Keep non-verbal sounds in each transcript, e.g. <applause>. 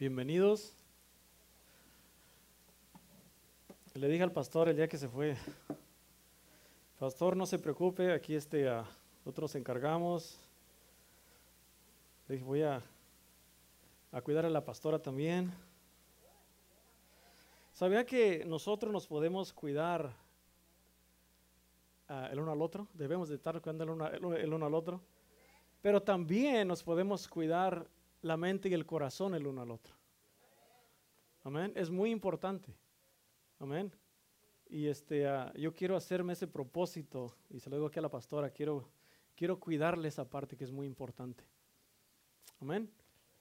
Bienvenidos. Le dije al pastor el día que se fue, pastor, no se preocupe, aquí este, nosotros encargamos. Le dije, voy a, a cuidar a la pastora también. ¿Sabía que nosotros nos podemos cuidar ah, el uno al otro? Debemos de estar cuidando el uno, el uno al otro. Pero también nos podemos cuidar la mente y el corazón el uno al otro. Amén. Es muy importante. Amén. Y este, ah, yo quiero hacerme ese propósito, y se lo digo aquí a la pastora, quiero, quiero cuidarle esa parte que es muy importante. Amén.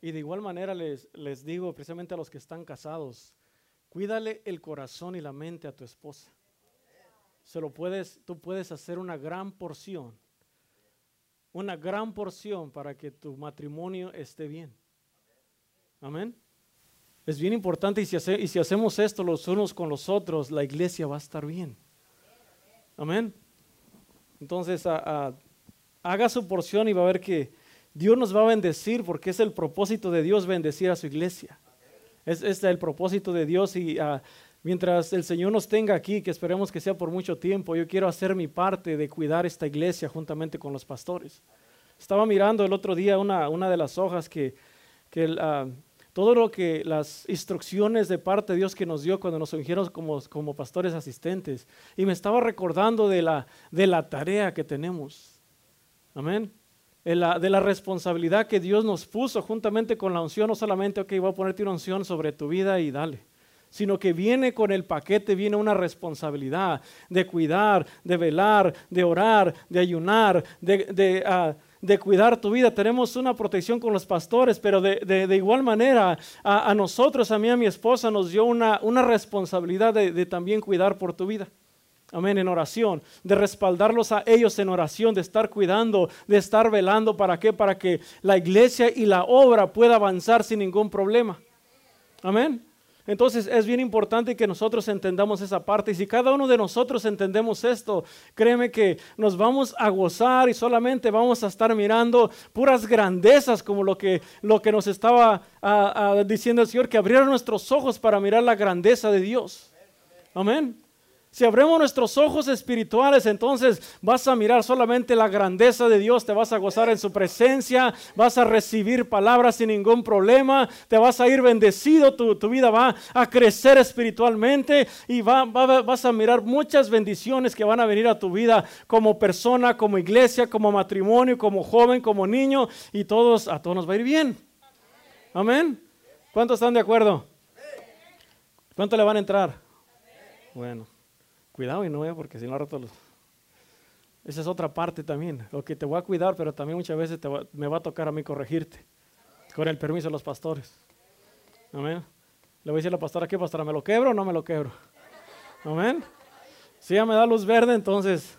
Y de igual manera les, les digo, precisamente a los que están casados, cuídale el corazón y la mente a tu esposa. Se lo puedes, tú puedes hacer una gran porción una gran porción para que tu matrimonio esté bien. Amén. Es bien importante y si, hacemos esto los unos con los otros, la iglesia va a estar bien. Amén. Entonces, haga su porción y va a ver que Dios nos va a bendecir porque es el propósito de Dios bendecir a su iglesia. Es, el propósito de Dios y mientras el Señor nos tenga aquí, que esperemos que sea por mucho tiempo, yo quiero hacer mi parte de cuidar esta iglesia juntamente con los pastores. Estaba mirando el otro día una, una de las hojas que, que ah, todo lo que las instrucciones de parte de Dios que nos dio cuando nos ungieron como, como pastores asistentes, y me estaba recordando de la, de la tarea que tenemos. Amén. De la, de la, responsabilidad que Dios nos puso juntamente con la unción, no solamente, ok, voy a ponerte una unción sobre tu vida y dale sino que viene con el paquete, viene una responsabilidad de cuidar, de velar, de orar, de ayunar, de, ah, cuidar tu vida. Tenemos una protección con los pastores, pero de, igual manera a, nosotros, a mí, a mi esposa, nos dio una, una responsabilidad de, también cuidar por tu vida. Amén, en oración, de respaldarlos a ellos en oración, de estar cuidando, de estar velando. ¿Para qué? Para que la iglesia y la obra pueda avanzar sin ningún problema. Amén. Entonces es bien importante que nosotros entendamos esa parte y si cada uno de nosotros entendemos esto, créeme que nos vamos a gozar y solamente vamos a estar mirando puras grandezas como lo que, lo que nos estaba ah, ah, diciendo el Señor, que abrieron nuestros ojos para mirar la grandeza de Dios. Amén. Si abrimos nuestros ojos espirituales, entonces vas a mirar solamente la grandeza de Dios, te vas a gozar en su presencia, vas a recibir palabras sin ningún problema, te vas a ir bendecido, tu, vida va a crecer espiritualmente y va, vas a mirar muchas bendiciones que van a venir a tu vida como persona, como iglesia, como matrimonio, como joven, como niño y todos, a todos nos va a ir bien. Amén. ¿Cuántos están de acuerdo? ¿Cuánto le van a entrar? Bueno. Cuidado y no, eh, porque si no rato los... Esa es otra parte también. Lo que te voy a cuidar, pero también muchas veces me va a tocar a mí corregirte. Con el permiso de los pastores. Amén. Le voy a decir a la pastora, ¿qué pastora? ¿Me lo quebro o no me lo quebro? Amén. Si ya me da luz verde, entonces,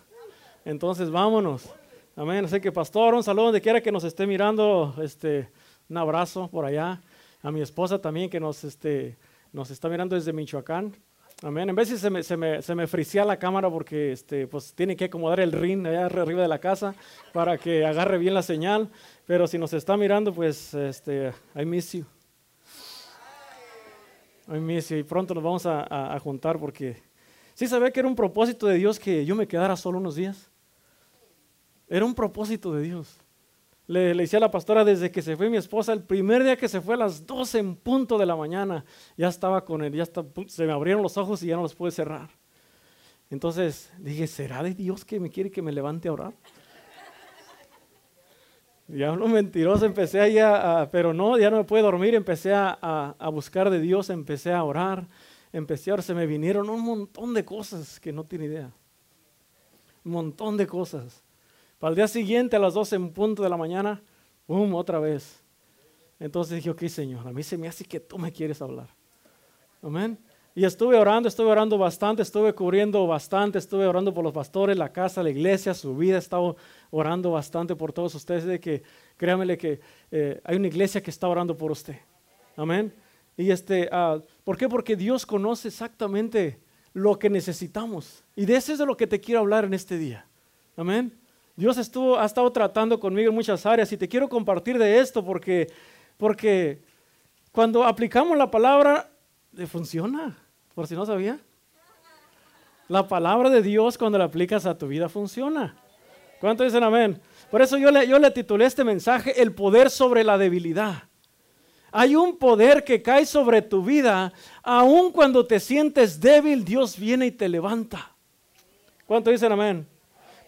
entonces vámonos. Amén. Así que pastor, un saludo donde quiera que nos esté mirando, este, un abrazo por allá. A mi esposa también que nos, este, nos está mirando desde Michoacán. Amén. En veces se me, se me, se me frisea la cámara porque este, pues, tiene que acomodar el ring allá arriba de la casa para que agarre bien la señal. Pero si nos está mirando, pues este, I miss you. I miss you. Y pronto nos vamos a, a, juntar porque sí sabía que era un propósito de Dios que yo me quedara solo unos días. Era un propósito de Dios. Le, decía a la pastora desde que se fue mi esposa, el primer día que se fue a las 12 en punto de la mañana, ya estaba con él, ya se me abrieron los ojos y ya no los pude cerrar. Entonces dije, ¿será de Dios que me quiere que me levante a orar? <laughs> Ya lo mentiroso, empecé ahí a, pero no, ya no me pude dormir, empecé a, a, buscar de Dios, empecé a orar, empecé a orar, se me vinieron un montón de cosas que no tiene idea. Un montón de cosas. Para el día siguiente, a las 12 en punto de la mañana, ¡pum! otra vez. Entonces dije, ok, Señor, a mí se me hace que tú me quieres hablar. Amén. Y estuve orando, estuve orando bastante, estuve cubriendo bastante, estuve orando por los pastores, la casa, la iglesia, su vida, estaba orando bastante por todos ustedes, de que créanmele que eh, hay una iglesia que está orando por usted. Amén. Y este, uh, ¿por qué? Porque Dios conoce exactamente lo que necesitamos. Y de eso es de lo que te quiero hablar en este día. Amén. Dios estuvo, ha estado tratando conmigo en muchas áreas y te quiero compartir de esto porque, porque cuando aplicamos la palabra, funciona, por si no sabía. La palabra de Dios cuando la aplicas a tu vida funciona. ¿Cuánto dicen amén? Por eso yo le, yo le titulé este mensaje El poder sobre la debilidad. Hay un poder que cae sobre tu vida, aun cuando te sientes débil, Dios viene y te levanta. ¿Cuánto dicen amén?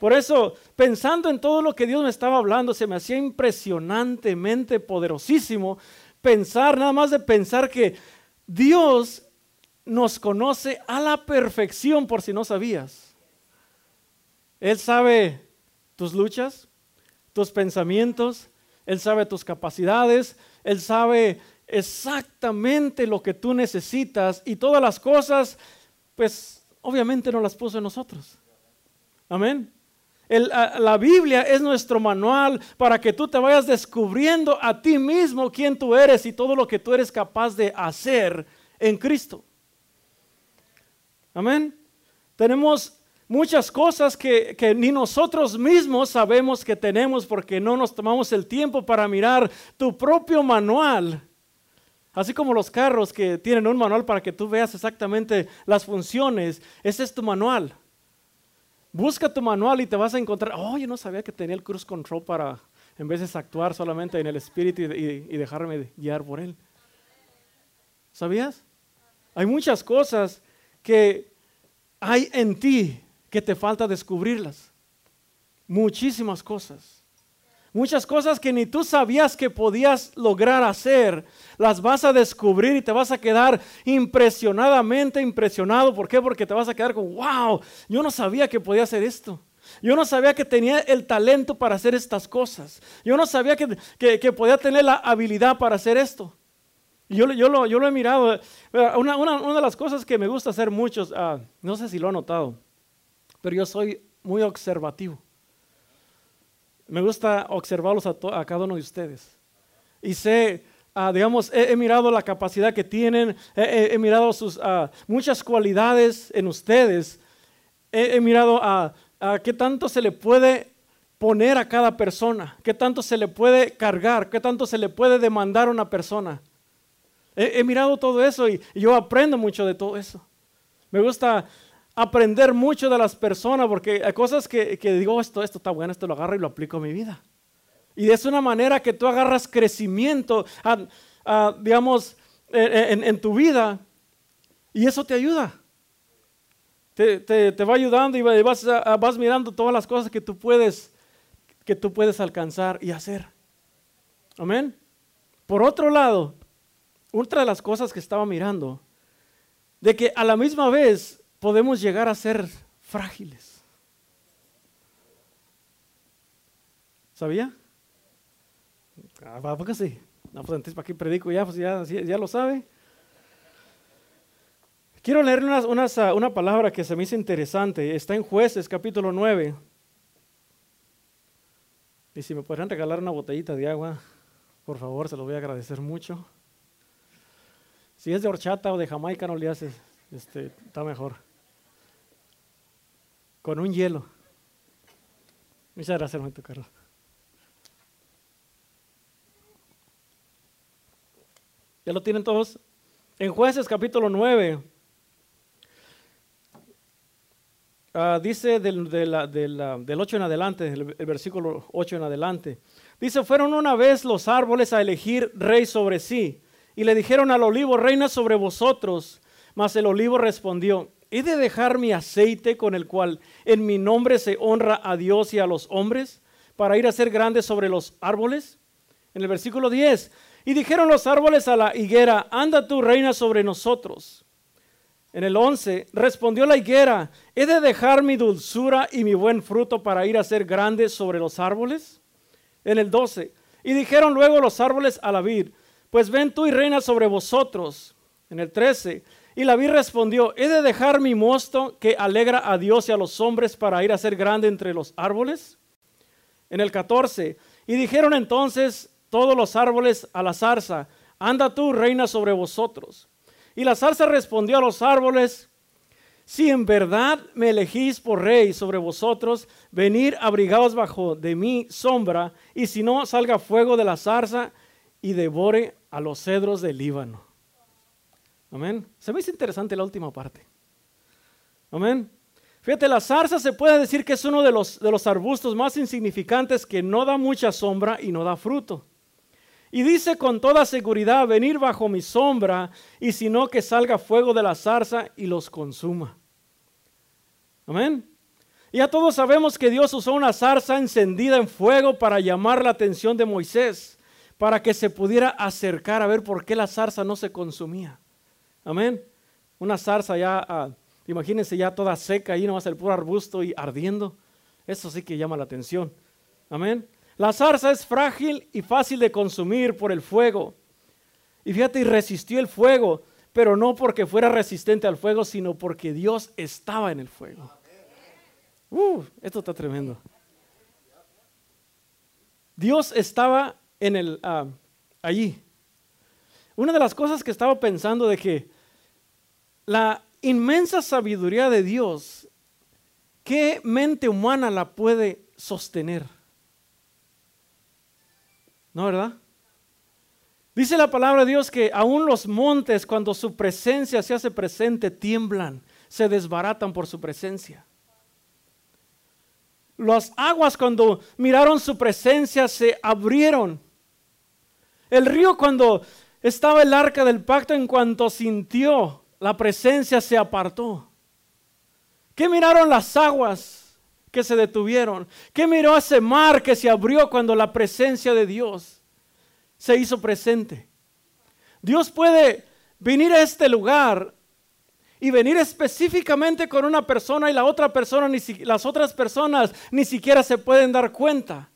Por eso, pensando en todo lo que Dios me estaba hablando, se me hacía impresionantemente poderosísimo pensar, nada más de pensar que Dios nos conoce a la perfección, por si no sabías. Él sabe tus luchas, tus pensamientos, Él sabe tus capacidades, Él sabe exactamente lo que tú necesitas y todas las cosas, pues obviamente no las puso en nosotros. Amén. La Biblia es nuestro manual para que tú te vayas descubriendo a ti mismo quién tú eres y todo lo que tú eres capaz de hacer en Cristo. Amén. Tenemos muchas cosas que, ni nosotros mismos sabemos que tenemos porque no nos tomamos el tiempo para mirar tu propio manual. Así como los carros que tienen un manual para que tú veas exactamente las funciones, ese es tu manual. Busca tu manual y te vas a encontrar, oh, yo no sabía que tenía el cruise control para, en vez de actuar solamente en el espíritu y, y dejarme guiar por él. ¿Sabías? Hay muchas cosas que hay en ti que te falta descubrirlas. Muchísimas cosas. Muchas cosas que ni tú sabías que podías lograr hacer, las vas a descubrir y te vas a quedar impresionadamente impresionado. ¿Por qué? Porque te vas a quedar con, wow, yo no sabía que podía hacer esto. Yo no sabía que tenía el talento para hacer estas cosas. Yo no sabía que, podía tener la habilidad para hacer esto. Yo, yo, lo, yo lo he mirado. Una, una, de las cosas que me gusta hacer muchos, ah, no sé si lo han notado, pero yo soy muy observativo. Me gusta observarlos a, cada uno de ustedes. Y sé, ah, digamos, he, mirado la capacidad que tienen, he, mirado sus ah, muchas cualidades en ustedes, he, mirado a, qué tanto se le puede poner a cada persona, qué tanto se le puede cargar, qué tanto se le puede demandar a una persona. He, mirado todo eso y, yo aprendo mucho de todo eso. Me gusta aprender mucho de las personas porque hay cosas que, digo, esto, esto está bueno, esto lo agarro y lo aplico a mi vida. Y es una manera que tú agarras crecimiento, digamos, en, tu vida y eso te ayuda. Te, va ayudando y vas, vas mirando todas las cosas que tú puedes que tú puedes alcanzar y hacer. Amén. Por otro lado, otra de las cosas que estaba mirando, de que a la misma vez podemos llegar a ser frágiles. ¿Sabía? Ah, ¿Por qué sí? No, pues entonces para qué predico ya, pues ya, lo sabe. Quiero leer ah, una palabra que se me hizo interesante. Está en Jueces capítulo 9. Y si me podrían regalar una botellita de agua, por favor, se lo voy a agradecer mucho. Si es de horchata o de jamaica, no le haces, este, está mejor con un hielo. Muchas gracias, Carlos. ¿Ya lo tienen todos? En jueces capítulo 9, ah, dice del, del, 8 en adelante, el, el, versículo 8 en adelante, dice, fueron una vez los árboles a elegir rey sobre sí, y le dijeron al olivo, reina sobre vosotros, mas el olivo respondió, ¿He de dejar mi aceite con el cual en mi nombre se honra a Dios y a los hombres para ir a ser grande sobre los árboles? En el versículo 10, y dijeron los árboles a la higuera, anda tú reina sobre nosotros. En el 11, respondió la higuera, ¿he de dejar mi dulzura y mi buen fruto para ir a ser grande sobre los árboles? En el 12, y dijeron luego los árboles a la vid, pues ven tú y reina sobre vosotros. En el 13, y la vi respondió, ¿he de dejar mi mosto que alegra a Dios y a los hombres para ir a ser grande entre los árboles? En el 14, y dijeron entonces todos los árboles a la zarza, anda tú, reina sobre vosotros. Y la zarza respondió a los árboles, si en verdad me elegís por rey sobre vosotros, venir abrigados bajo de mi sombra, y si no, salga fuego de la zarza y devore a los cedros del Líbano. Amén. Se me hizo interesante la última parte. Amén. Fíjate, la zarza se puede decir que es uno de los, de los arbustos más insignificantes que no da mucha sombra y no da fruto. Y dice con toda seguridad, venir bajo mi sombra, y si no que salga fuego de la zarza y los consuma. Amén. Ya todos sabemos que Dios usó una zarza encendida en fuego para llamar la atención de Moisés, para que se pudiera acercar a ver por qué la zarza no se consumía. Amén. Una zarza ya, ah, imagínense ya toda seca, ahí nomás el puro arbusto y ardiendo. Eso sí que llama la atención. Amén. La zarza es frágil y fácil de consumir por el fuego. Y fíjate, y resistió el fuego, pero no porque fuera resistente al fuego, sino porque Dios estaba en el fuego. Uh, esto está tremendo. Dios estaba en el ah, allí. Una de las cosas que estaba pensando de que la inmensa sabiduría de Dios, ¿qué mente humana la puede sostener? ¿No, verdad? Dice la palabra de Dios que aún los montes, cuando su presencia se hace presente, tiemblan, se desbaratan por su presencia. Las aguas cuando miraron su presencia se abrieron. El río cuando estaba el arca del pacto, en cuanto sintió la presencia se apartó. ¿Qué miraron las aguas que se detuvieron? ¿Qué miró ese mar que se abrió cuando la presencia de Dios se hizo presente? Dios puede venir a este lugar y venir específicamente con una persona y la otra persona, ni las otras personas ni siquiera se pueden dar cuenta.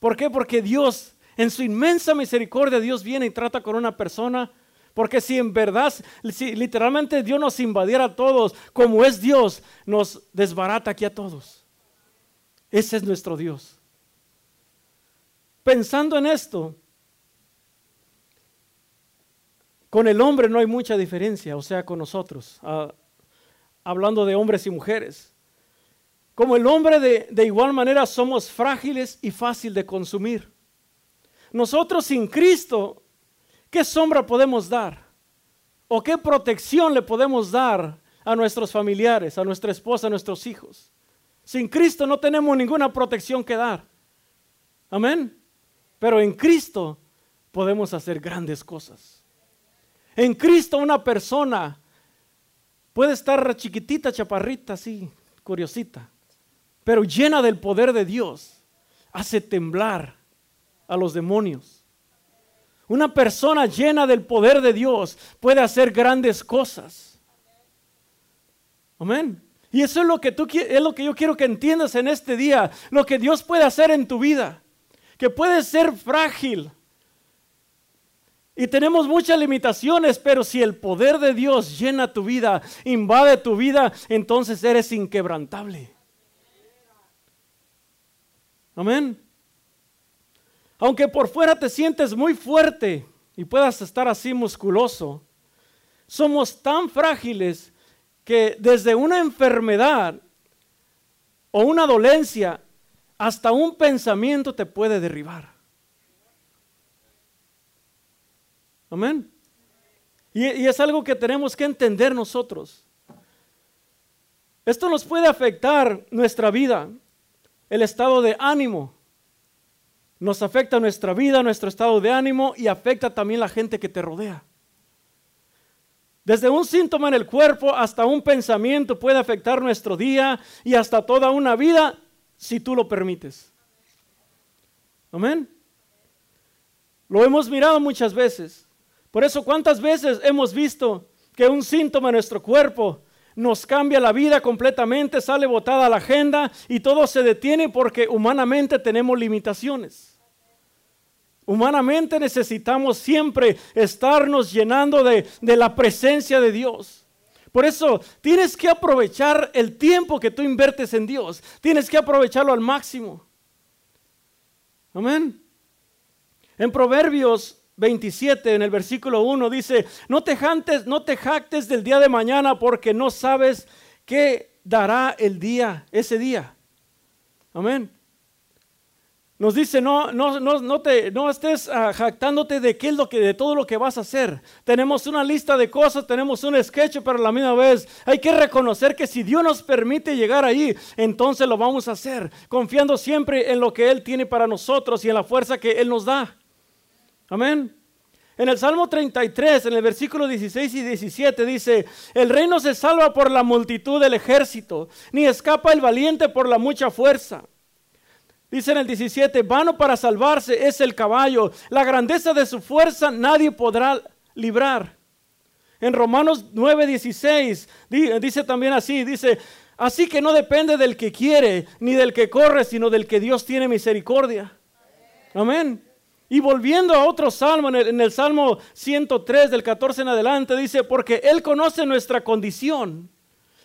¿Por qué? Porque Dios, en su inmensa misericordia, Dios viene y trata con una persona porque si en verdad, si literalmente Dios nos invadiera a todos, como es Dios, nos desbarata aquí a todos. Ese es nuestro Dios. Pensando en esto, con el hombre no hay mucha diferencia, o sea, con nosotros, ah, hablando de hombres y mujeres. Como el hombre de, de igual manera somos frágiles y fácil de consumir. Nosotros sin Cristo ¿Qué sombra podemos dar? ¿O qué protección le podemos dar a nuestros familiares, a nuestra esposa, a nuestros hijos? Sin Cristo no tenemos ninguna protección que dar. Amén. Pero en Cristo podemos hacer grandes cosas. En Cristo una persona puede estar chiquitita, chaparrita, así, curiosita, pero llena del poder de Dios, hace temblar a los demonios. Una persona llena del poder de Dios puede hacer grandes cosas. Amén. Y eso es lo que tú es lo que yo quiero que entiendas en este día, lo que Dios puede hacer en tu vida, que puede ser frágil. Y tenemos muchas limitaciones, pero si el poder de Dios llena tu vida, invade tu vida, entonces eres inquebrantable. Amén. Aunque por fuera te sientes muy fuerte y puedas estar así musculoso, somos tan frágiles que desde una enfermedad o una dolencia hasta un pensamiento te puede derribar. Amén. Y, es algo que tenemos que entender nosotros. Esto nos puede afectar nuestra vida, el estado de ánimo, nos afecta nuestra vida, nuestro estado de ánimo y afecta también la gente que te rodea. Desde un síntoma en el cuerpo hasta un pensamiento puede afectar nuestro día y hasta toda una vida si tú lo permites. Amén. Lo hemos mirado muchas veces. Por eso, ¿cuántas veces hemos visto que un síntoma en nuestro cuerpo nos cambia la vida completamente, sale botada la agenda y todo se detiene porque humanamente tenemos limitaciones? Humanamente necesitamos siempre estarnos llenando de, la presencia de Dios. Por eso tienes que aprovechar el tiempo que tú invertes en Dios. Tienes que aprovecharlo al máximo. Amén. En Proverbios 27, en el versículo 1, dice, no te, jantes, no te jactes del día de mañana porque no sabes qué dará el día, ese día. Amén. Nos dice, no, no, no, no, te, no estés ah, jactándote de, qué es lo que, de todo lo que vas a hacer. Tenemos una lista de cosas, tenemos un sketch, pero a la misma vez hay que reconocer que si Dios nos permite llegar ahí, entonces lo vamos a hacer, confiando siempre en lo que Él tiene para nosotros y en la fuerza que Él nos da. Amén. En el Salmo 33, en el versículo 16 y 17 dice, el reino se salva por la multitud del ejército, ni escapa el valiente por la mucha fuerza. Dice en el 17, vano para salvarse es el caballo, la grandeza de su fuerza nadie podrá librar. En Romanos 9, 16 dice también así, dice, así que no depende del que quiere ni del que corre, sino del que Dios tiene misericordia. Amén. Y volviendo a otro salmo, en el, Salmo 103 del 14 en adelante, dice, porque Él conoce nuestra condición.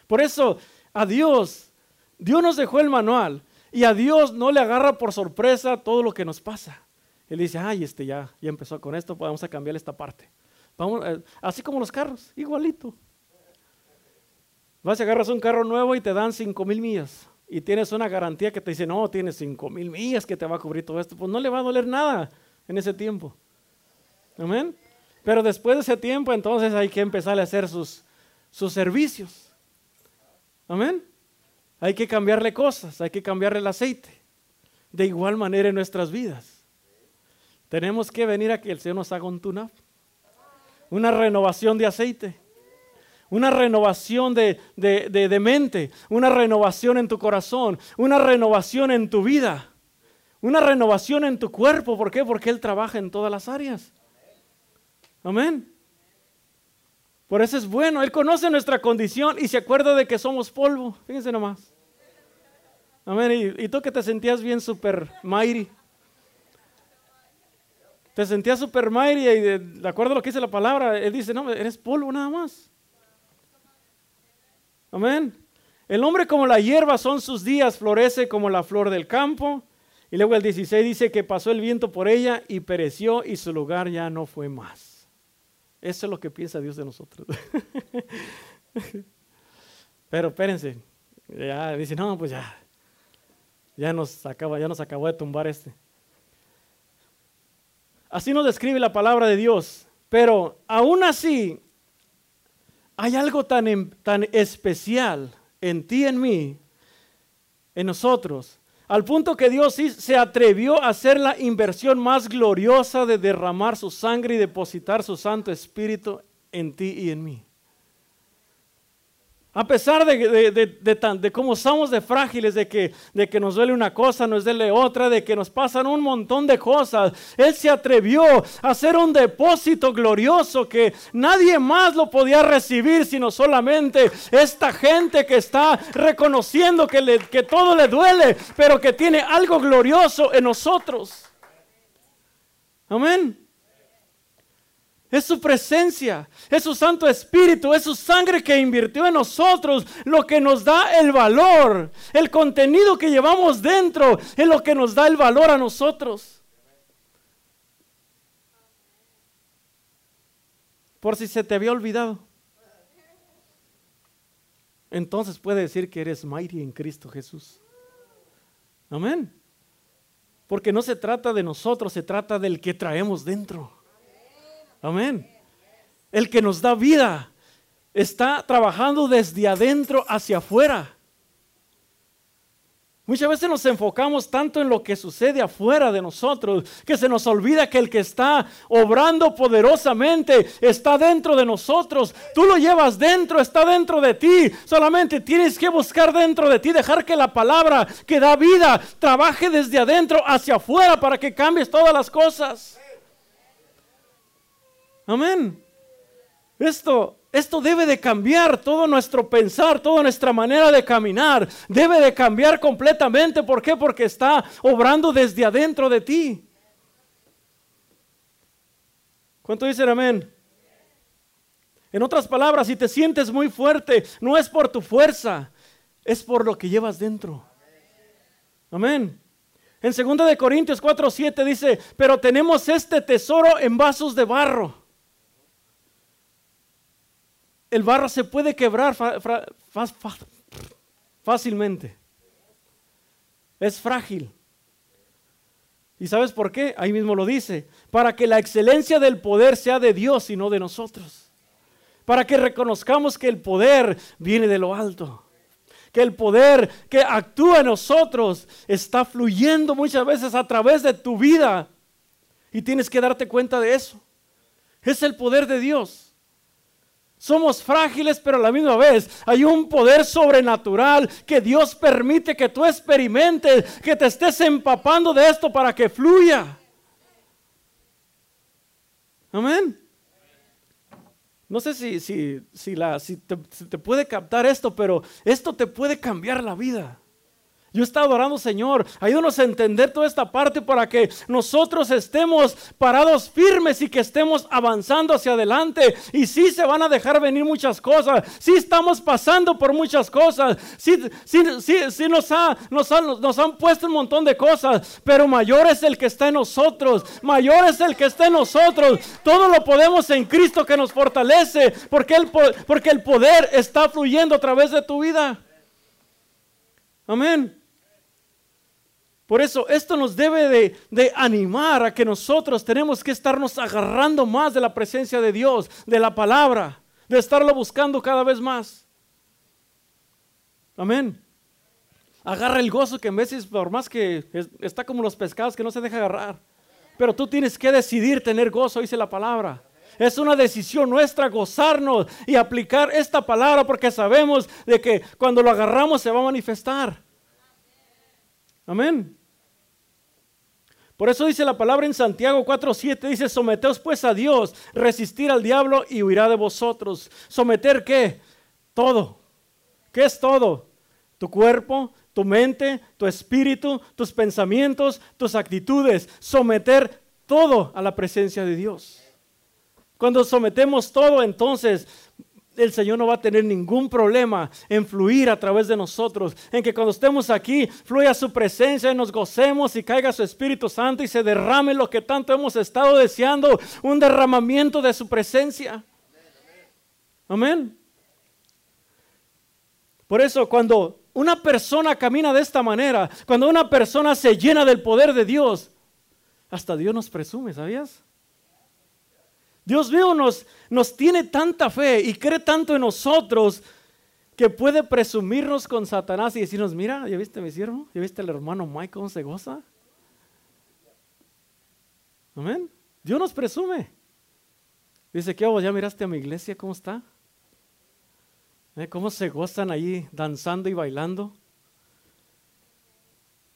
Por eso, a Dios, Dios nos dejó el manual. Y a Dios no le agarra por sorpresa todo lo que nos pasa. Él dice, ay, este ya, ya empezó con esto, pues vamos a cambiar esta parte. Eh, así como los carros, igualito. Vas y agarras un carro nuevo y te dan 5 mil millas. Y tienes una garantía que te dice, no, tienes 5 mil millas que te va a cubrir todo esto. Pues no le va a doler nada en ese tiempo. Amén. Pero después de ese tiempo, entonces hay que empezar a hacer sus, sus servicios. Amén. Hay que cambiarle cosas, hay que cambiarle el aceite. De igual manera en nuestras vidas. Tenemos que venir a que el Señor nos haga un Una renovación de aceite. Una renovación de, de mente. Una renovación en tu corazón. Una renovación en tu vida. Una renovación en tu cuerpo. ¿Por qué? Porque Él trabaja en todas las áreas. Amén. Por eso es bueno. Él conoce nuestra condición y se acuerda de que somos polvo. Fíjense nomás. Amén. ¿Y, tú que te sentías bien super mighty? Te sentías super mighty y de, acuerdo a lo que dice la palabra, Él dice, no, eres polvo nada más. Amén. El hombre como la hierba son sus días, florece como la flor del campo. Y luego el 16 dice que pasó el viento por ella y pereció y su lugar ya no fue más. Eso es lo que piensa Dios de nosotros. <laughs> Pero espérense, ya dice, no, pues ya, ya nos, acaba, ya nos acabó de tumbar este. Así nos describe la palabra de Dios. Pero aún así, hay algo tan, em, tan especial en ti en mí, en nosotros, al punto que Dios se atrevió a hacer la inversión más gloriosa de derramar su sangre y depositar su Santo Espíritu en ti y en mí. A pesar de, de, cómo somos de frágiles, de que, de que nos duele una cosa, nos duele otra, de que nos pasan un montón de cosas, Él se atrevió a hacer un depósito glorioso que nadie más lo podía recibir, sino solamente esta gente que está reconociendo que, le, que todo le duele, pero que tiene algo glorioso en nosotros. Amén. Es su presencia, es su Santo Espíritu, es su sangre que invirtió en nosotros, lo que nos da el valor. El contenido que llevamos dentro es lo que nos da el valor a nosotros. Por si se te había olvidado. Entonces puede decir que eres mighty en Cristo Jesús. Amén. Porque no se trata de nosotros, se trata del que traemos dentro. Amén. El que nos da vida está trabajando desde adentro hacia afuera. Muchas veces nos enfocamos tanto en lo que sucede afuera de nosotros que se nos olvida que el que está obrando poderosamente está dentro de nosotros. Tú lo llevas dentro, está dentro de ti. Solamente tienes que buscar dentro de ti, dejar que la palabra que da vida trabaje desde adentro hacia afuera para que cambies todas las cosas. Amén. Esto, esto debe de cambiar todo nuestro pensar, toda nuestra manera de caminar. Debe de cambiar completamente. ¿Por qué? Porque está obrando desde adentro de ti. ¿Cuánto dicen amén? En otras palabras, si te sientes muy fuerte, no es por tu fuerza, es por lo que llevas dentro. Amén. En 2 de Corintios 4, 7 dice, pero tenemos este tesoro en vasos de barro el barro se puede quebrar fácilmente. Es frágil. ¿Y sabes por qué? Ahí mismo lo dice. Para que la excelencia del poder sea de Dios y no de nosotros. Para que reconozcamos que el poder viene de lo alto. Que el poder que actúa en nosotros está fluyendo muchas veces a través de tu vida. Y tienes que darte cuenta de eso. Es el poder de Dios. Somos frágiles, pero a la misma vez hay un poder sobrenatural que Dios permite que tú experimentes, que te estés empapando de esto para que fluya. Amén. No sé si, si, si, la, si te puede captar esto, pero esto te puede cambiar la vida. Yo estaba adorando, Señor, ayúdanos a entender toda esta parte para que nosotros estemos parados firmes y que estemos avanzando hacia adelante. Y sí se van a dejar venir muchas cosas, sí estamos pasando por muchas cosas, sí, sí, sí, nos, ha, nos, han, nos han puesto un montón de cosas, pero mayor es el que está en nosotros, mayor es el que está en nosotros. Todo lo podemos en Cristo que nos fortalece, porque el, porque el poder está fluyendo a través de tu vida. Amén. Por eso esto nos debe de, animar a que nosotros tenemos que estarnos agarrando más de la presencia de Dios, de la palabra, de estarlo buscando cada vez más. Amén. Agarra el gozo que en veces, por más que está como los pescados que no se deja agarrar. Pero tú tienes que decidir tener gozo, dice la palabra. Es una decisión nuestra gozarnos y aplicar esta palabra porque sabemos de que cuando lo agarramos se va a manifestar. Amén. Por eso dice la palabra en Santiago 4:7, dice, someteos pues a Dios, resistir al diablo y huirá de vosotros. ¿Someter qué? Todo. ¿Qué es todo? Tu cuerpo, tu mente, tu espíritu, tus pensamientos, tus actitudes. Someter todo a la presencia de Dios. Cuando sometemos todo, entonces el Señor no va a tener ningún problema en fluir a través de nosotros, en que cuando estemos aquí fluya su presencia y nos gocemos y caiga su Espíritu Santo y se derrame lo que tanto hemos estado deseando, un derramamiento de su presencia. Amén. Por eso cuando una persona camina de esta manera, cuando una persona se llena del poder de Dios, hasta Dios nos presume, ¿sabías? Dios mío nos, nos tiene tanta fe y cree tanto en nosotros que puede presumirnos con Satanás y decirnos, mira, ¿ya viste mi siervo? ¿Ya viste el hermano Mike cómo se goza? Amén. Dios nos presume. Dice, ¿qué hago? ¿Ya miraste a mi iglesia cómo está? ¿Eh? ¿Cómo se gozan ahí danzando y bailando?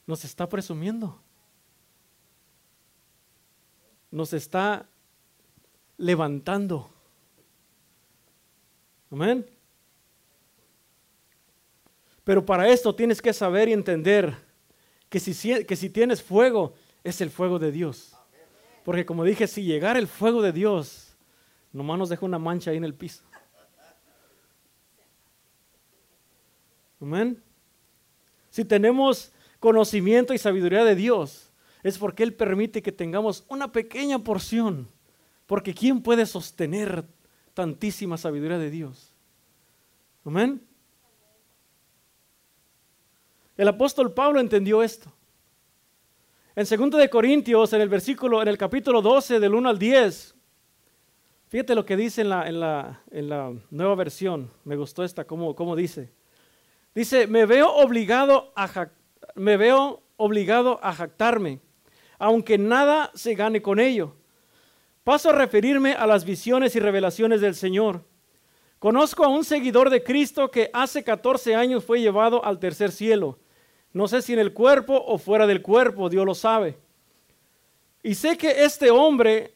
Nos está presumiendo. Nos está levantando. Amén. Pero para esto tienes que saber y entender que si, que si tienes fuego, es el fuego de Dios. Porque como dije, si llegara el fuego de Dios, nomás nos deja una mancha ahí en el piso. Amén. Si tenemos conocimiento y sabiduría de Dios, es porque Él permite que tengamos una pequeña porción porque ¿quién puede sostener tantísima sabiduría de Dios? Amén. El apóstol Pablo entendió esto. En 2 de Corintios, en el versículo, en el capítulo 12, del 1 al 10, fíjate lo que dice en la, en la, en la nueva versión. Me gustó esta, cómo, cómo dice. Dice, me veo obligado a me veo obligado a jactarme, aunque nada se gane con ello Paso a referirme a las visiones y revelaciones del Señor. Conozco a un seguidor de Cristo que hace 14 años fue llevado al tercer cielo. No sé si en el cuerpo o fuera del cuerpo, Dios lo sabe. Y sé que este hombre,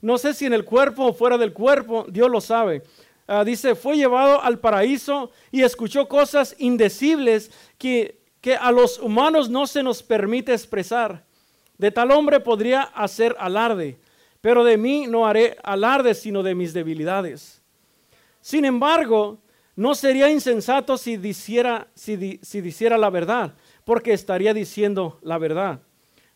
no sé si en el cuerpo o fuera del cuerpo, Dios lo sabe. Ah, dice, fue llevado al paraíso y escuchó cosas indecibles que a los humanos no se nos permite expresar. De tal hombre podría hacer alarde pero de mí no haré alarde sino de mis debilidades. Sin embargo, no sería insensato si si la verdad, porque estaría diciendo la verdad.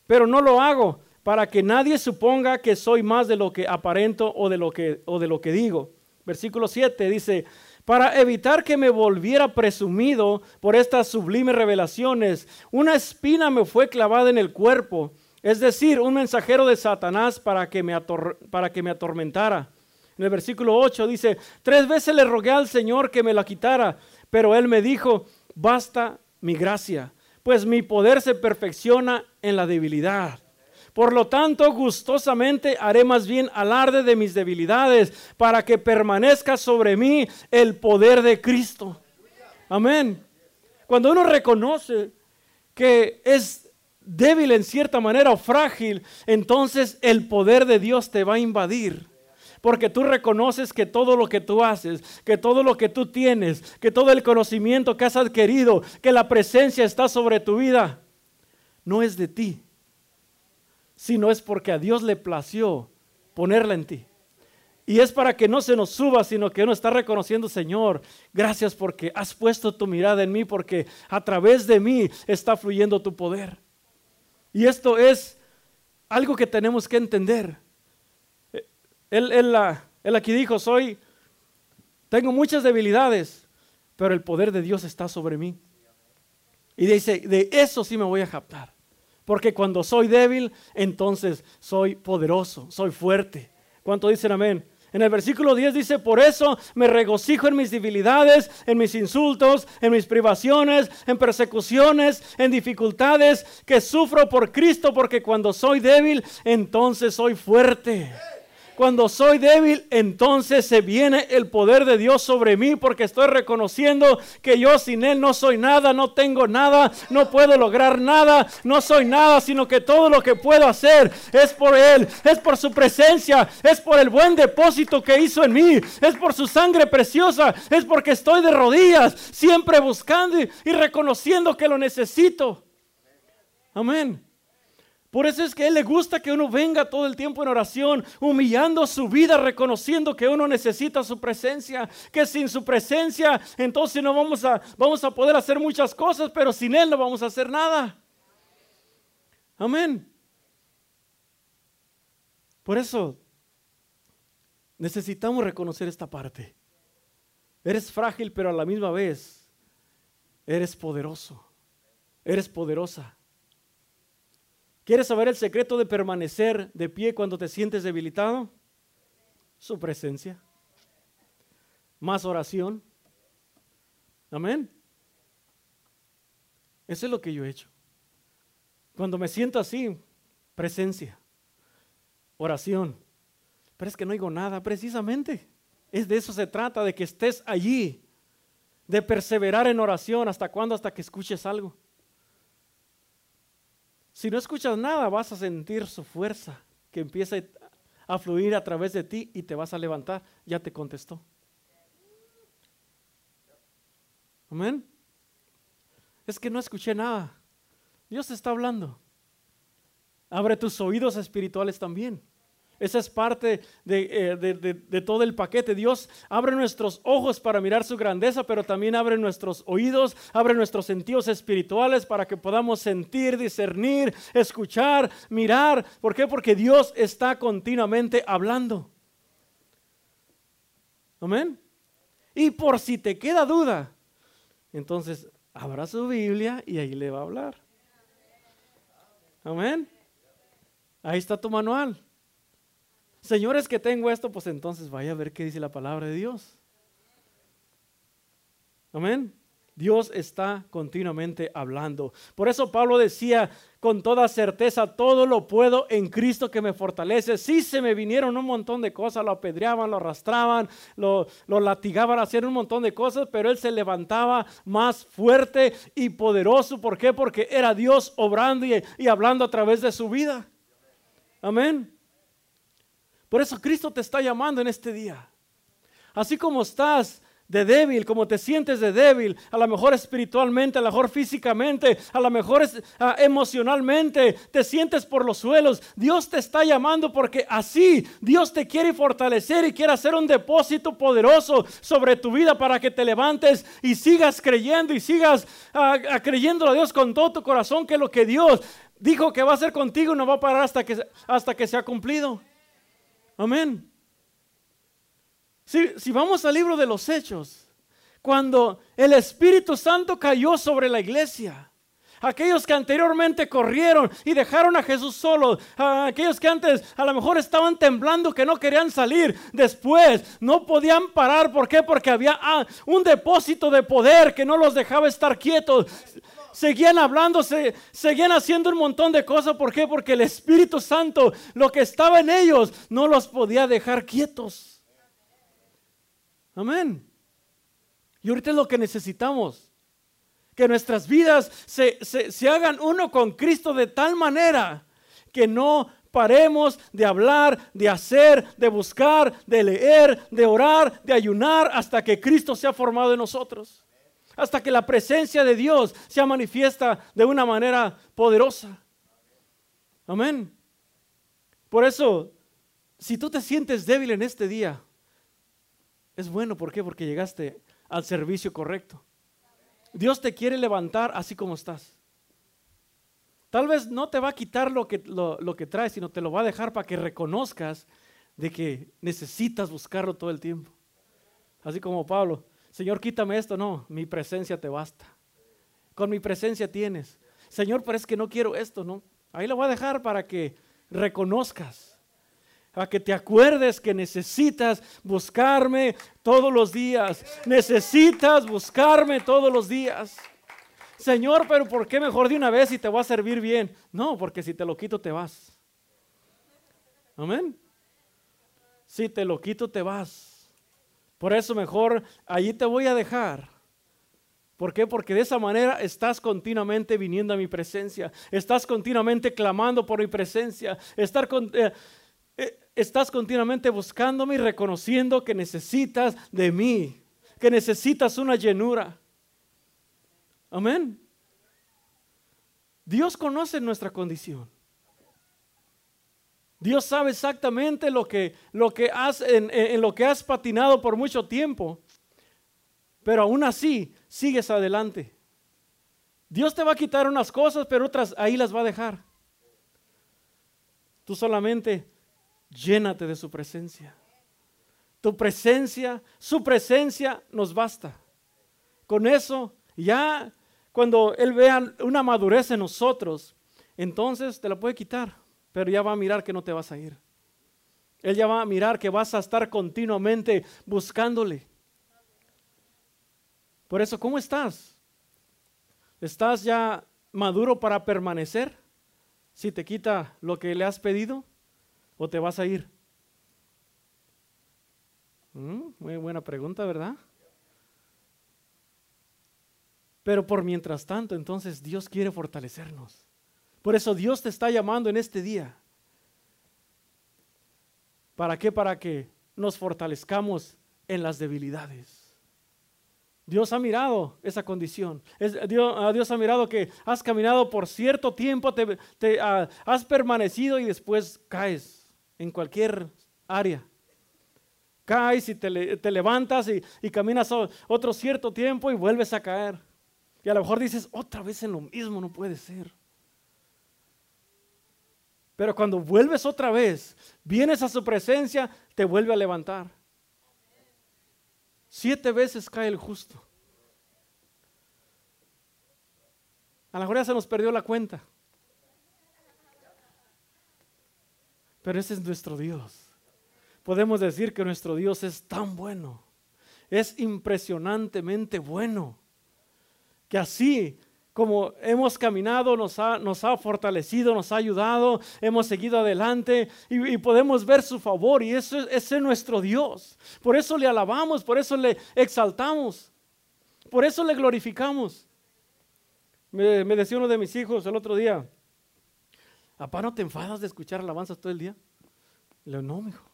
Pero no lo hago para que nadie suponga que soy más de lo que aparento o de lo que, o de lo que digo. Versículo 7 dice, para evitar que me volviera presumido por estas sublimes revelaciones, una espina me fue clavada en el cuerpo es decir, un mensajero de Satanás para que me, atormentara. En el versículo 8 dice, tres veces le rogué al Señor que me la quitara, pero él me dijo, basta mi gracia, pues mi poder se perfecciona en la debilidad. Por lo tanto, gustosamente haré más bien alarde de mis debilidades para que permanezca sobre mí el poder de Cristo. Amén. Cuando uno reconoce que es débil en cierta manera o frágil, entonces el poder de Dios te va a invadir. Porque tú reconoces que todo lo que tú haces, que todo lo que tú tienes, que todo el conocimiento que has adquirido, que la presencia está sobre tu vida, no es de ti, sino es porque a Dios le plació ponerla en ti. Y es para que no se nos suba, sino que uno está reconociendo, Señor, gracias porque has puesto tu mirada en mí, porque a través de mí está fluyendo tu poder. Y esto es algo que tenemos que entender. Él, aquí dijo, soy, tengo muchas debilidades, pero el poder de Dios está sobre mí. Y dice, de eso sí me voy a captar. Porque cuando soy débil, entonces soy poderoso, soy fuerte. ¿Cuánto dicen amén? En el versículo 10 dice, por eso me regocijo en mis debilidades, en mis insultos, en mis privaciones, en persecuciones, en dificultades que sufro por Cristo, porque cuando soy débil, entonces soy fuerte. Cuando soy débil, entonces se viene el poder de Dios sobre mí porque estoy reconociendo que yo sin Él no soy nada, no tengo nada, no puedo lograr nada, no soy nada, sino que todo lo que puedo hacer es por Él, es por su presencia, es por el buen depósito que hizo en mí, es por su sangre preciosa, es porque estoy de rodillas, siempre buscando y reconociendo que lo necesito. Amén. Por eso es que a Él le gusta que uno venga todo el tiempo en oración, humillando su vida, reconociendo que uno necesita su presencia, que sin su presencia entonces no vamos a, vamos a poder hacer muchas cosas, pero sin Él no vamos a hacer nada. Amén. Por eso necesitamos reconocer esta parte. Eres frágil, pero a la misma vez eres poderoso. Eres poderosa. ¿Quieres saber el secreto de permanecer de pie cuando te sientes debilitado? Su presencia. Más oración. Amén. Eso es lo que yo he hecho. Cuando me siento así, presencia, oración. Pero es que no digo nada, precisamente. Es de eso se trata, de que estés allí, de perseverar en oración. ¿Hasta cuándo? Hasta que escuches algo. Si no escuchas nada, vas a sentir su fuerza que empieza a fluir a través de ti y te vas a levantar. Ya te contestó. Amén. Es que no escuché nada. Dios está hablando. Abre tus oídos espirituales también. Esa es parte eh, de, todo el paquete. Dios abre nuestros ojos para mirar su grandeza, pero también abre nuestros oídos, abre nuestros sentidos espirituales para que podamos sentir, discernir, escuchar, mirar. ¿Por qué? Porque Dios está continuamente hablando. Amén. Y por si te queda duda, entonces abra su Biblia y ahí le va a hablar. Amén. Ahí está tu manual. Señores, que tengo esto, pues entonces vaya a ver qué dice la palabra de Dios. Amén. Dios está continuamente hablando. Por eso Pablo decía con toda certeza, todo lo puedo en Cristo que me fortalece. Sí se me vinieron un montón de cosas, lo apedreaban, lo arrastraban, lo, latigaban, hacían un montón de cosas, pero él se levantaba más fuerte y poderoso. ¿Por qué? Porque era Dios obrando y hablando a través de su vida. Amén. Por eso Cristo te está llamando en este día. Así como estás de débil, como te sientes de débil, a lo mejor espiritualmente, a lo mejor físicamente, a lo mejor ah, emocionalmente, te sientes por los suelos. Dios te está llamando porque así Dios te quiere fortalecer y quiere hacer un depósito poderoso sobre tu vida para que te levantes y sigas creyendo y sigas uh, creyendo a Dios con todo tu corazón que lo que Dios dijo que va a hacer contigo no va a parar hasta que, hasta que sea cumplido. Amén. Si, vamos al libro de los Hechos, cuando el Espíritu Santo cayó sobre la iglesia, aquellos que anteriormente corrieron y dejaron a Jesús solo, aquellos que antes a lo mejor estaban temblando, que no querían salir, después no podían parar. ¿Por qué? Porque había ah, un depósito de poder que no los dejaba estar quietos. Seguían hablando, seguían haciendo un montón de cosas. ¿Por qué? Porque el Espíritu Santo, lo que estaba en ellos, no los podía dejar quietos. Amén. Y ahorita es lo que necesitamos que nuestras vidas se, hagan uno con Cristo de tal manera que no paremos de hablar, de hacer, de buscar, de leer, de orar, de ayunar hasta que Cristo sea formado en nosotros. Hasta que la presencia de Dios sea manifiesta de una manera poderosa. Amén. Por eso, si tú te sientes débil en este día, es bueno, ¿por qué? Porque llegaste al servicio correcto. Dios te quiere levantar así como estás. Tal vez no te va a quitar lo que, lo, que traes, sino te lo va a dejar para que reconozcas de que necesitas buscarlo todo el tiempo. Así como Pablo, Señor, quítame esto. No, mi presencia te basta. Con mi presencia tienes. Señor, pero es que no quiero esto, ¿no? Ahí lo voy a dejar para que reconozcas a que te acuerdes que necesitas buscarme todos los días. Necesitas buscarme todos los días. Señor, pero ¿por qué mejor de una vez y te va a servir bien? No, porque si te lo quito te vas. Amén. Si te lo quito te vas. Por eso mejor allí te voy a dejar. ¿Por qué? Porque de esa manera estás continuamente viniendo a mi presencia. Estás continuamente clamando por mi presencia. Eh, eh, estás continuamente buscándome y reconociendo que necesitas de mí, que necesitas una llenura. Amén. Dios conoce nuestra condición. Dios sabe exactamente lo que, lo que has, en, en, lo que has patinado por mucho tiempo. Pero aún así, sigues adelante. Dios te va a quitar unas cosas, pero otras ahí las va a dejar. Tú solamente llénate de su presencia. Tu presencia, su presencia nos basta. Con eso, ya cuando Él vea una madurez en nosotros, entonces te la puede quitar, pero ya va a mirar que no te vas a ir. Él ya va a mirar que vas a estar continuamente buscándole. Por eso, ¿cómo estás? ¿Estás ya maduro para permanecer? Si te quita lo que le has pedido o te vas a ir? Mm, muy buena pregunta, ¿verdad? Pero por mientras tanto, entonces Dios quiere fortalecernos. Por eso Dios te está llamando en este día. ¿Para qué? Para que nos fortalezcamos en las debilidades. Dios ha mirado esa condición. Dios, ah, Dios, ha mirado que has caminado por cierto tiempo, te, ah, has permanecido y después caes en cualquier área. Caes y te, levantas y, caminas otro cierto tiempo y vuelves a caer. Y a lo mejor dices, otra vez en lo mismo, no puede ser. Pero cuando vuelves otra vez, vienes a su presencia, te vuelve a levantar. Siete veces cae el justo. A lo mejor se nos perdió la cuenta. Pero ese es nuestro Dios. Podemos decir que nuestro Dios es tan bueno, es impresionantemente bueno, que así como hemos caminado, nos ha, nos ha, fortalecido, nos ha ayudado, hemos seguido adelante y, podemos ver su favor y ese es nuestro Dios. Por eso le alabamos, por eso le exaltamos, por eso le glorificamos. Me, me decía uno de mis hijos el otro día, Papá, ¿no te enfadas de escuchar alabanzas todo el día? Le digo, no, hijo.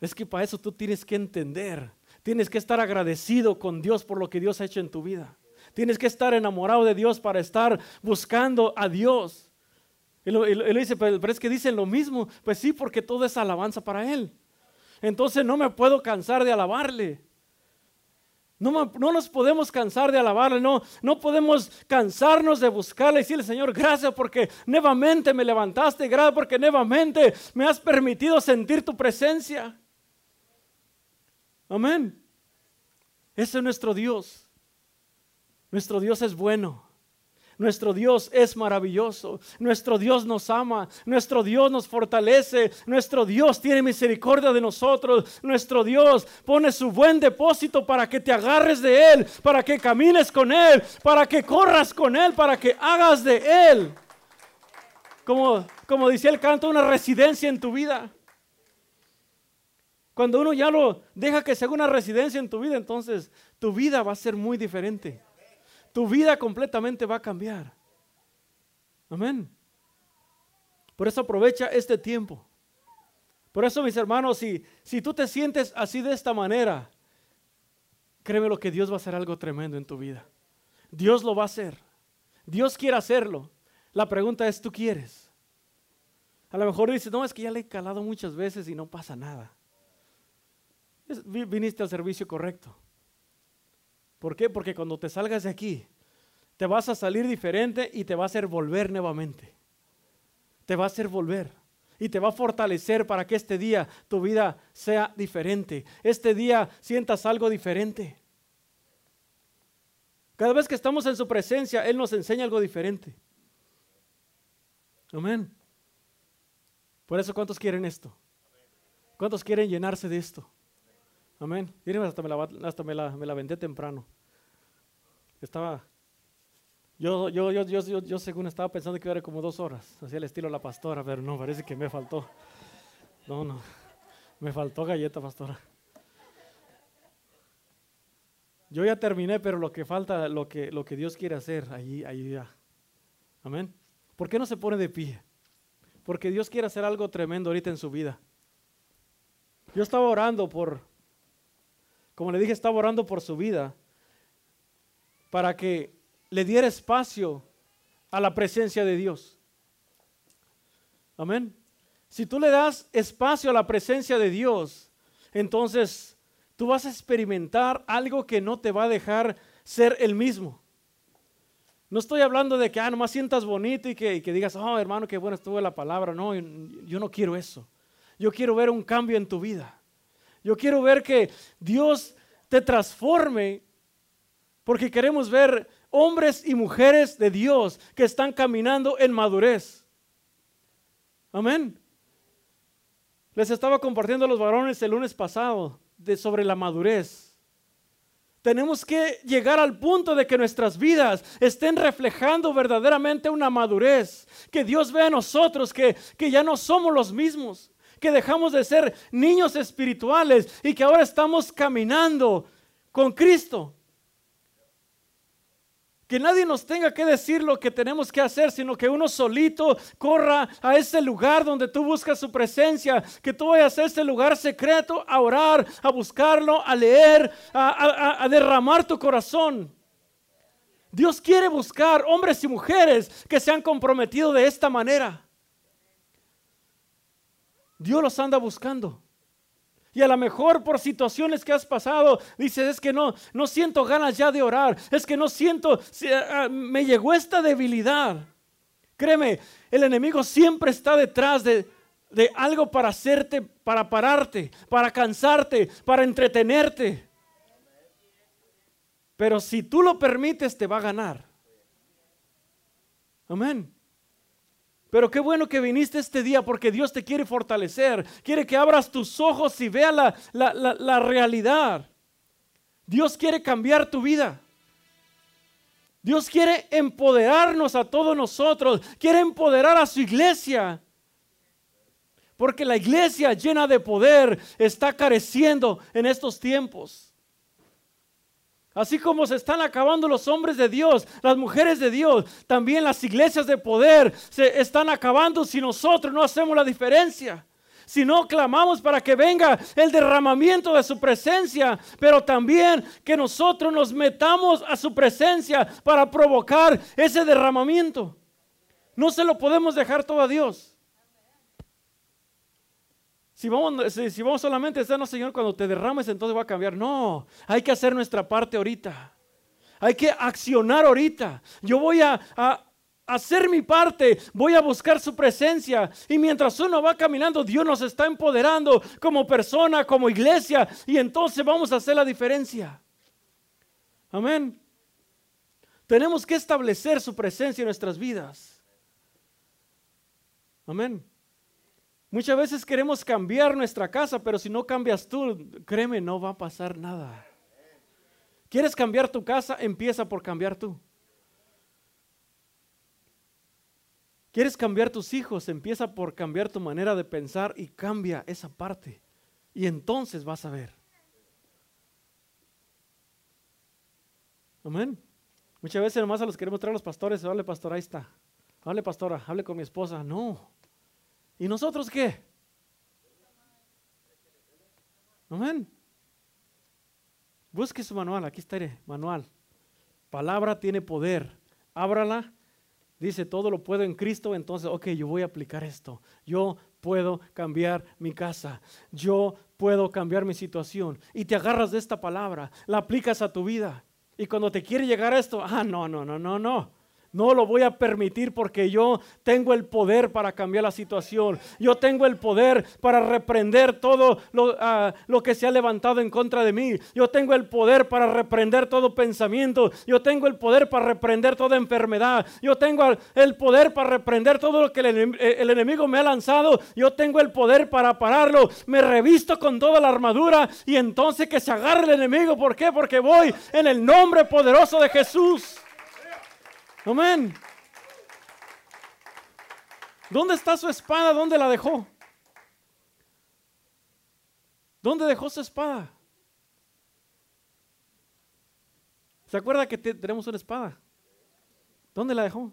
Es que para eso tú tienes que entender. Tienes que estar agradecido con Dios por lo que Dios ha hecho en tu vida. Tienes que estar enamorado de Dios para estar buscando a Dios. Él dice, pero, es que dicen lo mismo. Pues sí, porque todo es alabanza para Él. Entonces no me puedo cansar de alabarle. No, nos podemos cansar de alabarle, no, no podemos cansarnos de buscarle y decirle, Señor, gracias porque nuevamente me levantaste, gracias porque nuevamente me has permitido sentir tu presencia. Amén. Ese es nuestro Dios. Nuestro Dios es bueno. Nuestro Dios es maravilloso. Nuestro Dios nos ama. Nuestro Dios nos fortalece. Nuestro Dios tiene misericordia de nosotros. Nuestro Dios pone su buen depósito para que te agarres de Él, para que camines con Él, para que corras con Él, para que hagas de Él. Como, como decía el canto, una residencia en tu vida. Cuando uno ya lo deja que sea una residencia en tu vida, entonces tu vida va a ser muy diferente tu vida completamente va a cambiar. Amén. Por eso aprovecha este tiempo. Por eso, mis hermanos, si, si tú te sientes así de esta manera, créeme lo que Dios va a hacer algo tremendo en tu vida. Dios lo va a hacer. Dios quiere hacerlo. La pregunta es, ¿tú quieres? A lo mejor dices, no, es que ya le he calado muchas veces y no pasa nada. viniste al servicio correcto. ¿Por qué? Porque cuando te salgas de aquí, te vas a salir diferente y te va a hacer volver nuevamente. Te va a hacer volver y te va a fortalecer para que este día tu vida sea diferente. Este día sientas algo diferente. Cada vez que estamos en su presencia, Él nos enseña algo diferente. Amén. Por eso, ¿cuántos quieren esto? ¿Cuántos quieren llenarse de esto? Amén. Miren, hasta me la, hasta me la, me la vendé temprano. Estaba. Yo, yo, yo, yo, yo, según estaba pensando que era como dos horas, hacía el estilo la pastora, pero no, parece que me faltó. No, no, me faltó galleta, pastora. Yo ya terminé, pero lo que falta, lo que, lo que Dios quiere hacer, ahí, ahí ya. Amén. ¿Por qué no se pone de pie? Porque Dios quiere hacer algo tremendo ahorita en su vida. Yo estaba orando por, como le dije, estaba orando por su vida para que le diera espacio a la presencia de Dios. Amén. Si tú le das espacio a la presencia de Dios, entonces tú vas a experimentar algo que no te va a dejar ser el mismo. No estoy hablando de que, ah, nomás sientas bonito y que, que digas, oh, hermano, qué bueno estuvo la palabra. No, yo no quiero eso. Yo quiero ver un cambio en tu vida. Yo quiero ver que Dios te transforme porque queremos ver hombres y mujeres de Dios que están caminando en madurez. Amén. Les estaba compartiendo a los varones el lunes pasado de sobre la madurez. Tenemos que llegar al punto de que nuestras vidas estén reflejando verdaderamente una madurez. Que Dios vea a nosotros que, que ya no somos los mismos. Que dejamos de ser niños espirituales y que ahora estamos caminando con Cristo. Que nadie nos tenga que decir lo que tenemos que hacer, sino que uno solito corra a ese lugar donde tú buscas su presencia, que tú vayas a ese lugar secreto a orar, a buscarlo, a leer, a, a derramar tu corazón. Dios quiere buscar hombres y mujeres que se han comprometido de esta manera. Dios los anda buscando. Y a lo mejor por situaciones que has pasado, dices, es que no, no siento ganas ya de orar, es que no siento, ah, me llegó esta debilidad. Créeme, el enemigo siempre está detrás de, de algo para hacerte, para pararte, para cansarte, para entretenerte. Pero si tú lo permites, te va a ganar. Amén. Pero qué bueno que viniste este día porque Dios te quiere fortalecer. Quiere que abras tus ojos y veas la, la, realidad. Dios quiere cambiar tu vida. Dios quiere empoderarnos a todos nosotros. Quiere empoderar a su iglesia. Porque la iglesia llena de poder está careciendo en estos tiempos. Así como se están acabando los hombres de Dios, las mujeres de Dios, también las iglesias de poder se están acabando si nosotros no hacemos la diferencia. Si no clamamos para que venga el derramamiento de su presencia, pero también que nosotros nos metamos a su presencia para provocar ese derramamiento. No se lo podemos dejar todo a Dios. Si vamos, solamente a estar, Señor, cuando te derrames, entonces va a cambiar. No, hay que hacer nuestra parte ahorita. Hay que accionar ahorita. Yo voy a, a hacer mi parte, voy a buscar su presencia. Y mientras uno va caminando, Dios nos está empoderando como persona, como iglesia. Y entonces vamos a hacer la diferencia. Amén. Tenemos que establecer su presencia en nuestras vidas. Amén. Muchas veces queremos cambiar nuestra casa, pero si no cambias tú, créeme, no va a pasar nada. ¿Quieres cambiar tu casa? Empieza por cambiar tú. ¿Quieres cambiar tus hijos? Empieza por cambiar tu manera de pensar y cambia esa parte. Y entonces vas a ver. Amén. Muchas veces nomás a los queremos traer los pastores. Hable, pastor, ahí está. Hable, pastora, hable con mi esposa. No. ¿Y nosotros qué? Amén. Busque su manual. Aquí está el manual. Palabra tiene poder. Ábrala dice, todo lo puedo en Cristo, entonces, ok, yo voy a aplicar esto. Yo puedo cambiar mi casa. Yo puedo cambiar mi situación. Y te agarras de esta palabra, la aplicas a tu vida. Y cuando te quiere llegar a esto, ah, no, no, no, no, no. No lo voy a permitir porque yo tengo el poder para cambiar la situación. Yo tengo el poder para reprender todo ah, lo, que se ha levantado en contra de mí. Yo tengo el poder para reprender todo pensamiento. Yo tengo el poder para reprender toda enfermedad. Yo tengo el poder para reprender todo lo que el, eh, el enemigo me ha lanzado. Yo tengo el poder para pararlo. Me revisto con toda la armadura y entonces que se agarre el enemigo. ¿Por qué? Porque voy en el nombre poderoso de Jesús. Amén. ¿Dónde está su espada? ¿Dónde la dejó? ¿Dónde dejó su espada? ¿Se acuerda que tenemos una espada? ¿Dónde la dejó?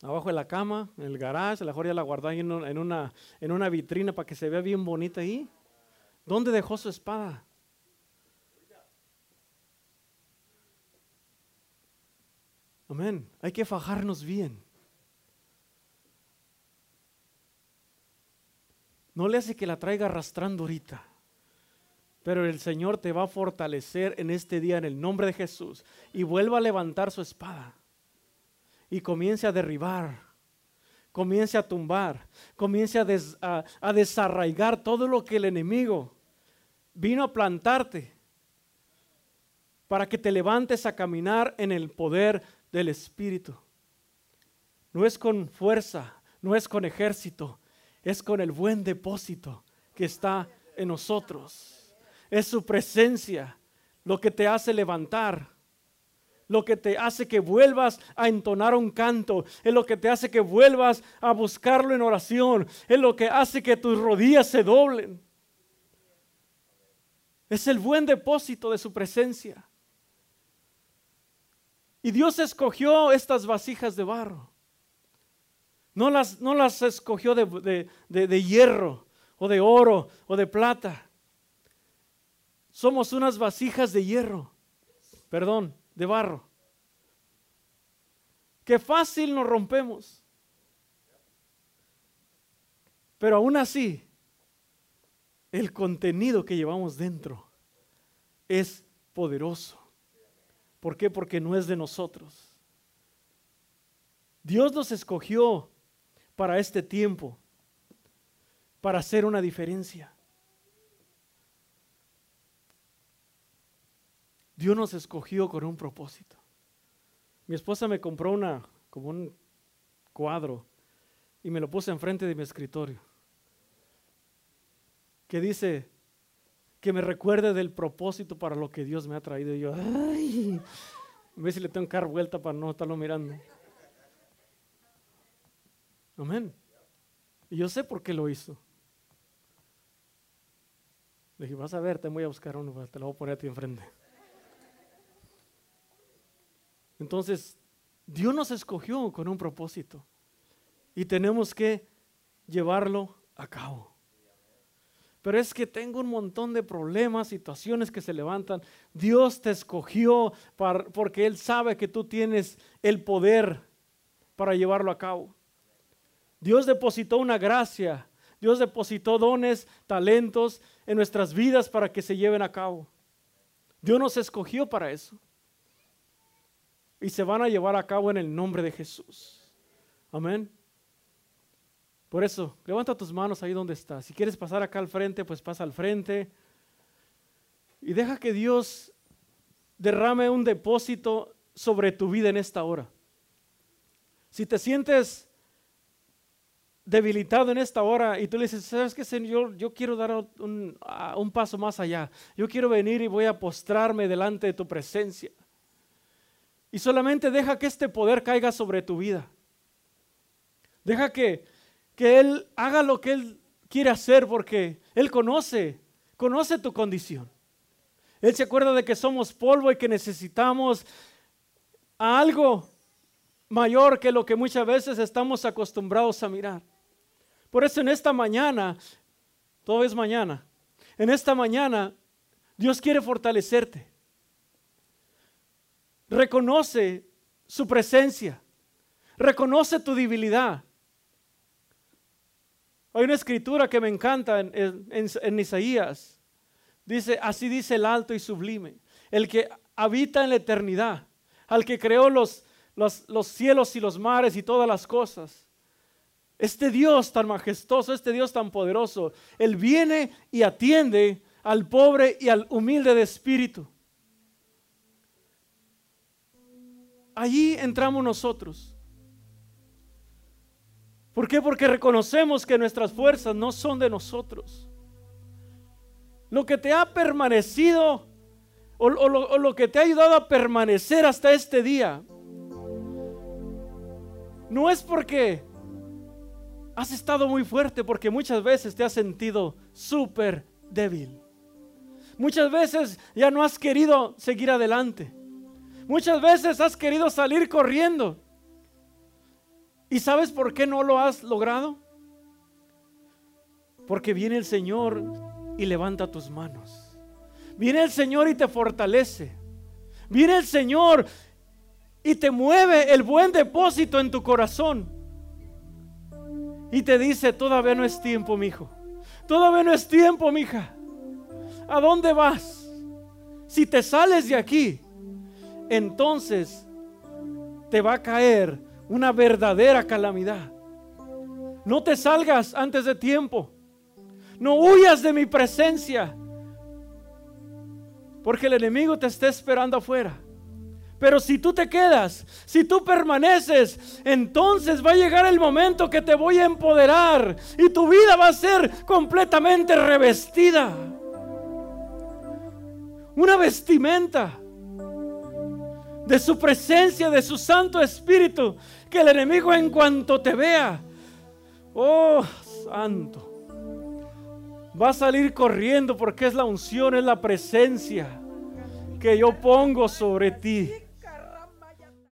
Abajo de la cama, en el garage, a la mejor ya la guardó ahí en una, en una vitrina para que se vea bien bonita ahí. ¿Dónde dejó su espada? Amén. Hay que fajarnos bien. No le hace que la traiga arrastrando ahorita. Pero el Señor te va a fortalecer en este día en el nombre de Jesús. Y vuelva a levantar su espada. Y comience a derribar. Comience a tumbar. Comience a, a desarraigar todo lo que el enemigo vino a plantarte. Para que te levantes a caminar en el poder del Espíritu. No es con fuerza, no es con ejército, es con el buen depósito que está en nosotros. Es su presencia lo que te hace levantar, lo que te hace que vuelvas a entonar un canto, es lo que te hace que vuelvas a buscarlo en oración, es lo que hace que tus rodillas se doblen. Es el buen depósito de su presencia. Y Dios escogió estas vasijas de barro. No las, no las escogió de, de hierro o de oro o de plata. Somos unas vasijas de hierro, perdón, de barro. Que fácil nos rompemos. Pero aún así, el contenido que llevamos dentro es poderoso. ¿Por qué? Porque no es de nosotros. Dios nos escogió para este tiempo, para hacer una diferencia. Dios nos escogió con un propósito. Mi esposa me compró una, como un cuadro, y me lo puse enfrente de mi escritorio, que dice, que me recuerde del propósito para lo que Dios me ha traído. Y yo, ay, a ver si le tengo que dar vuelta para no estarlo mirando. Amén. Y yo sé por qué lo hizo. Le dije, vas a ver, te voy a buscar uno, te lo voy a poner a ti enfrente. Entonces, Dios nos escogió con un propósito y tenemos que llevarlo a cabo pero es que tengo un montón de problemas, situaciones que se levantan. Dios te escogió porque Él sabe que tú tienes el poder para llevarlo a cabo. Dios depositó una gracia, Dios depositó dones, talentos en nuestras vidas para que se lleven a cabo. Dios nos escogió para eso. Y se van a llevar a cabo en el nombre de Jesús. Amén. Por eso, levanta tus manos ahí donde estás. Si quieres pasar acá al frente, pues pasa al frente. Y deja que Dios derrame un depósito sobre tu vida en esta hora. Si te sientes debilitado en esta hora y tú le dices, ¿sabes qué, Señor? Yo quiero dar un, un, paso más allá. Yo quiero venir y voy a postrarme delante de tu presencia. Y solamente deja que este poder caiga sobre tu vida. Deja que, que Él haga lo que Él quiere hacer porque Él conoce, conoce tu condición. Él se acuerda de que somos polvo y que necesitamos algo mayor que lo que muchas veces estamos acostumbrados a mirar. Por eso en esta mañana, todo es mañana, en esta mañana Dios quiere fortalecerte. Reconoce su presencia, reconoce tu debilidad. Hay una escritura que me encanta en, Isaías. Dice, así dice el alto y sublime, el que habita en la eternidad, al que creó los, los, cielos y los mares y todas las cosas. Este Dios tan majestuoso, este Dios tan poderoso, Él viene y atiende al pobre y al humilde de espíritu. Allí entramos nosotros. ¿Por qué? Porque reconocemos que nuestras fuerzas no son de nosotros. Lo que te ha permanecido o, lo, lo que te ha ayudado a permanecer hasta este día no es porque has estado muy fuerte, porque muchas veces te has sentido súper débil. Muchas veces ya no has querido seguir adelante. Muchas veces has querido salir corriendo. ¿Y sabes por qué no lo has logrado? Porque viene el Señor y levanta tus manos. Viene el Señor y te fortalece. Viene el Señor y te mueve el buen depósito en tu corazón. Y te dice, todavía no es tiempo, mi hijo. Todavía no es tiempo, mi hija. ¿A dónde vas? Si te sales de aquí, entonces te va a caer una verdadera calamidad. No te salgas antes de tiempo. No huyas de mi presencia. Porque el enemigo te está esperando afuera. Pero si tú te quedas, si tú permaneces, entonces va a llegar el momento que te voy a empoderar y tu vida va a ser completamente revestida. Una vestimenta de su presencia, de su Santo Espíritu, que el enemigo en cuanto te vea, oh Santo, va a salir corriendo porque es la unción, es la presencia que yo pongo sobre ti.